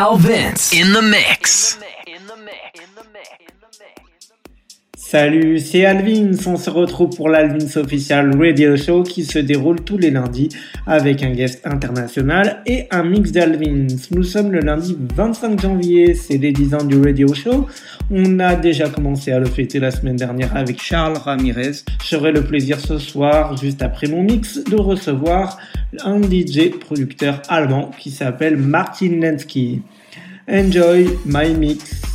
Al Vince in the mix. Salut, c'est Alvin. On se retrouve pour l'Alvins Official Radio Show qui se déroule tous les lundis avec un guest international et un mix d'Alvins. Nous sommes le lundi 25 janvier, c'est les 10 ans du Radio Show. On a déjà commencé à le fêter la semaine dernière avec Charles Ramirez. J'aurai le plaisir ce soir, juste après mon mix, de recevoir un DJ producteur allemand qui s'appelle Martin Lensky. Enjoy my mix.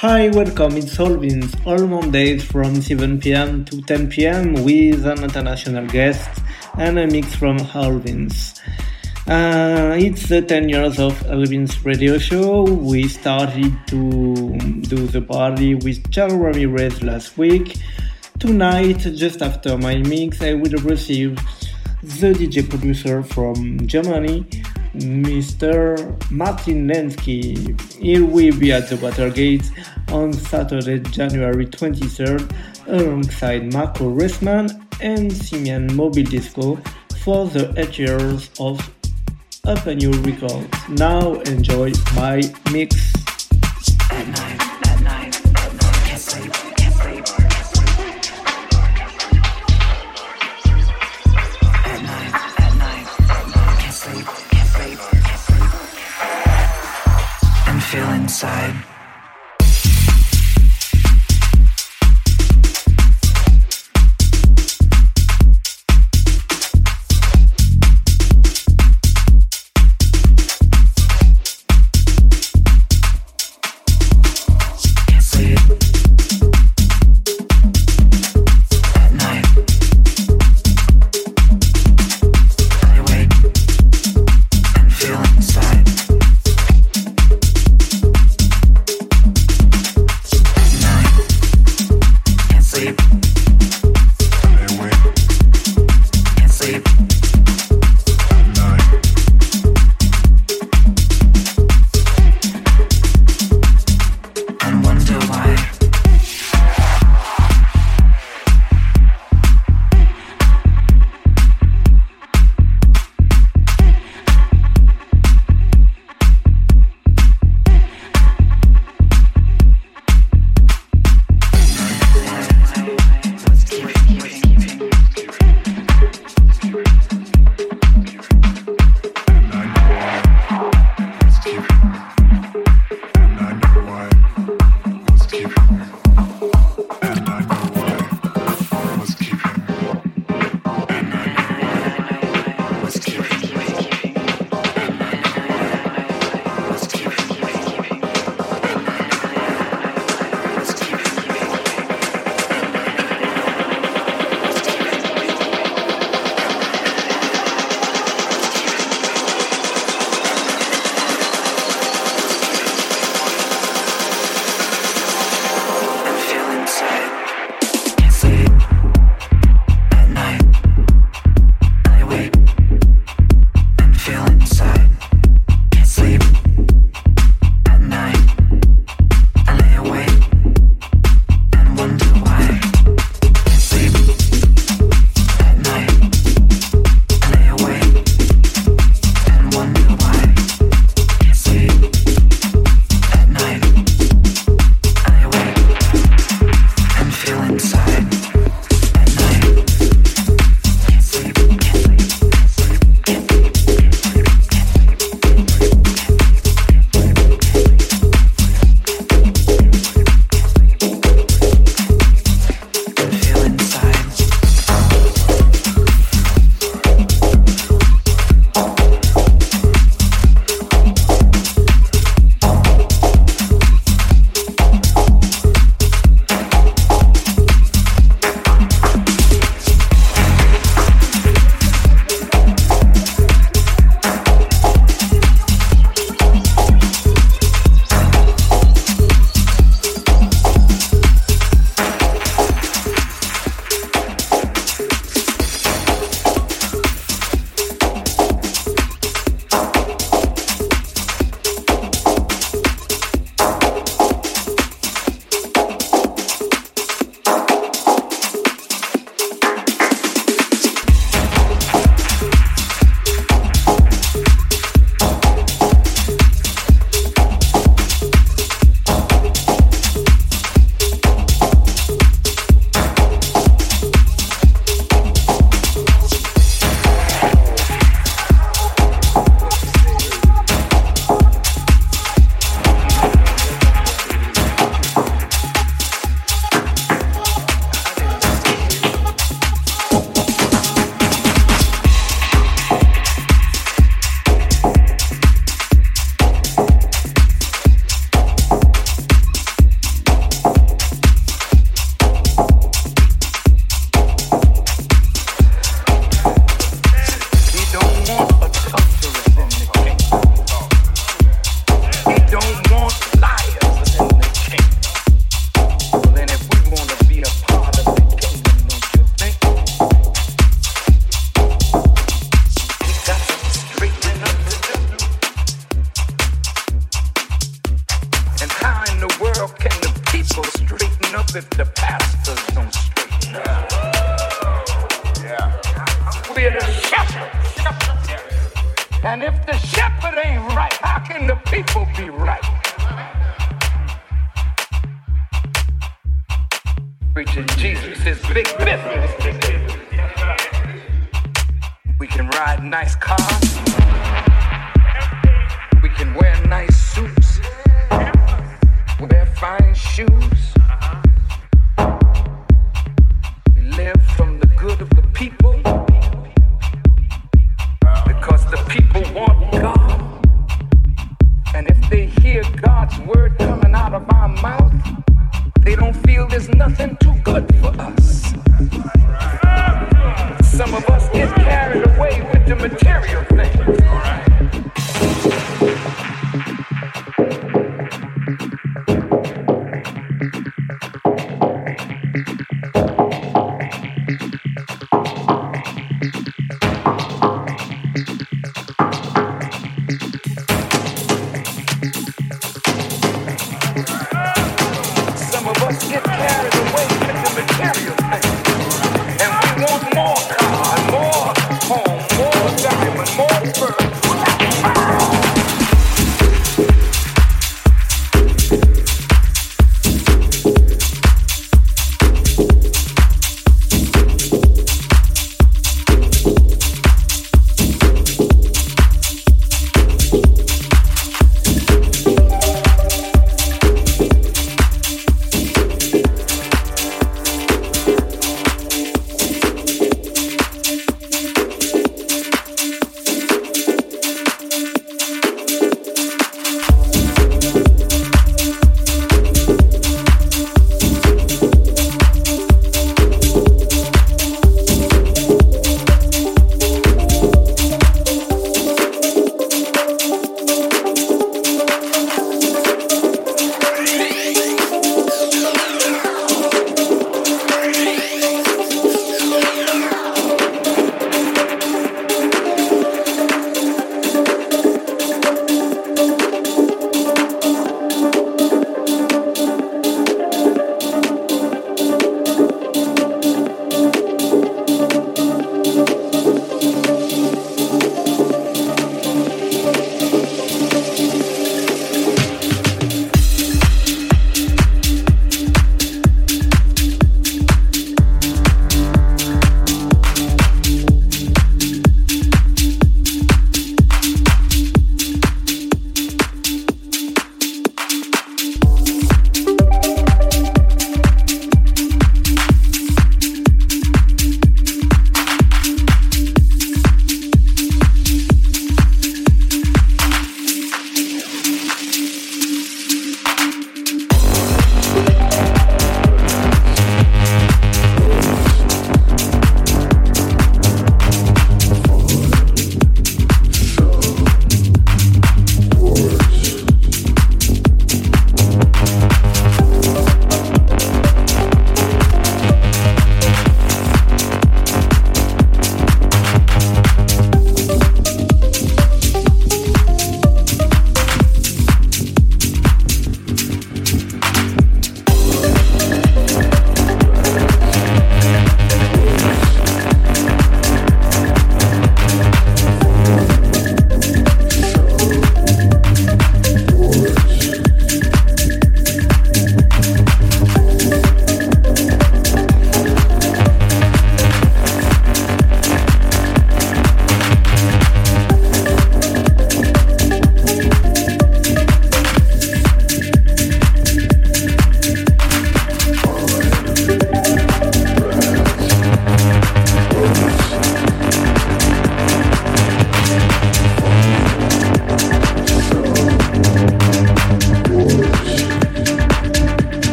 Hi, welcome. It's Solvins. All Mondays from 7 p.m. to 10 p.m. with an international guest and a mix from Al Vince. Uh, it's the 10 years of Al Vince radio show. We started to do the party with Charles Ramirez last week. Tonight, just after my mix, I will receive the DJ producer from Germany, Mr. Martin Landsky. He will be at the Watergate on Saturday, January 23rd, alongside Marco Resmann and Simian Mobile Disco for the 8 years of Upon.You Records. Now enjoy my mix.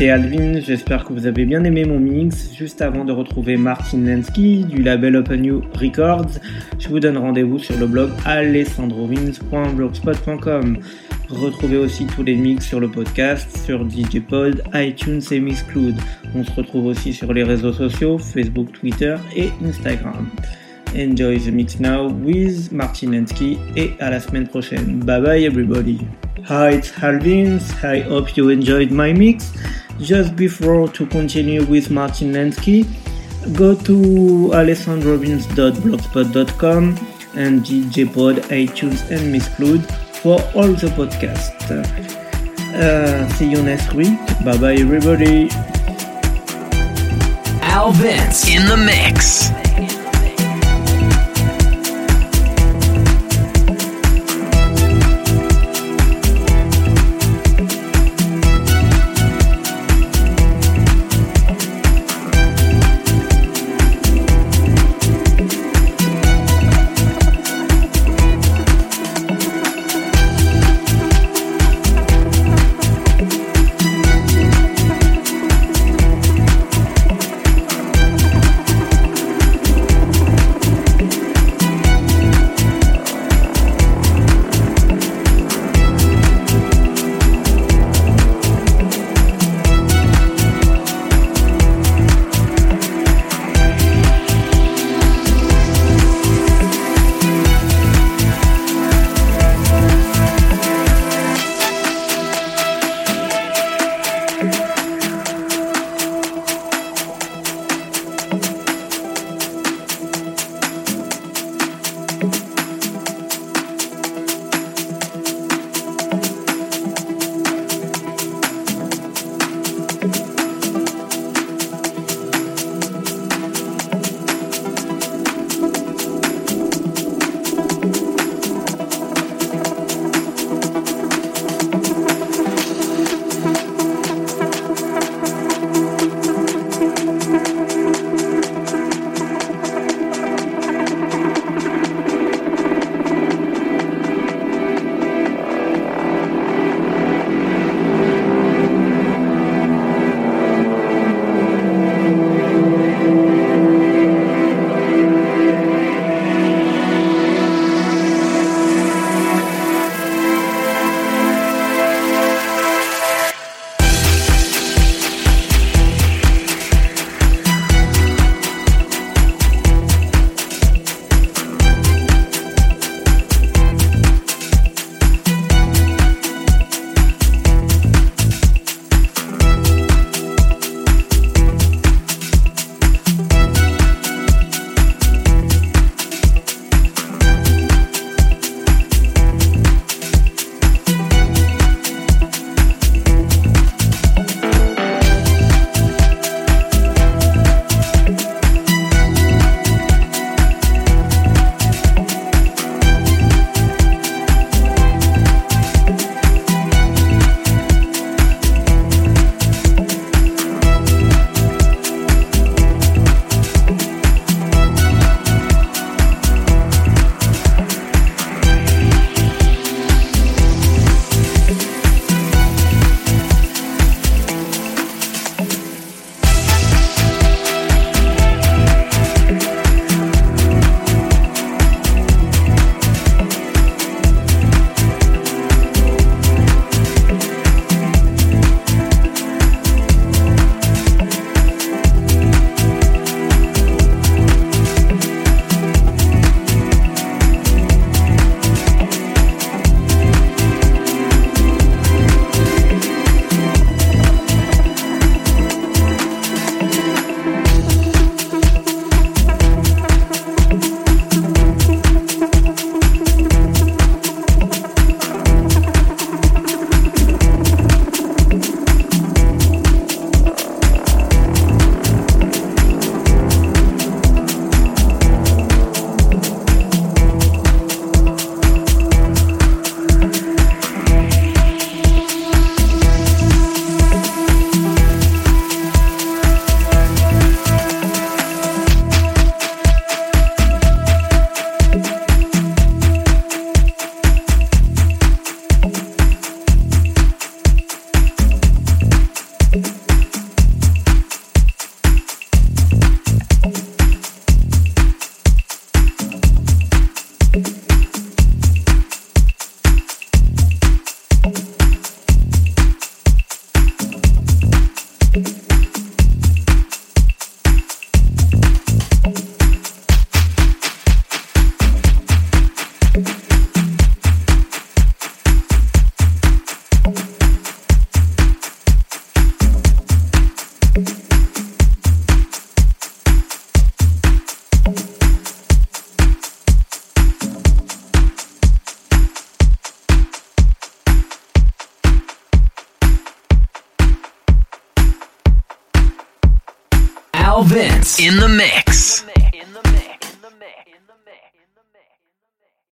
C'est Alvin, j'espère que vous avez bien aimé mon mix. Juste avant de retrouver Martin Lensky du label Open You Records, je vous donne rendez-vous sur le blog alessandrovins.blogspot.com. Retrouvez aussi tous les mix sur le podcast, sur DJPod, iTunes et Mixcloud. On se retrouve aussi sur les réseaux sociaux, Facebook, Twitter et Instagram. Enjoy the mix now with Martin Lensky et à la semaine prochaine. Bye bye everybody. Hi, it's Halvins. I hope you enjoyed my mix. Just before to continue with Martin Landsky, go to alessandrovince.blogspot.com and DJPod, iTunes and Mixcloud for all the podcasts. Uh, see you next week. Bye bye everybody. Al Vince in the mix.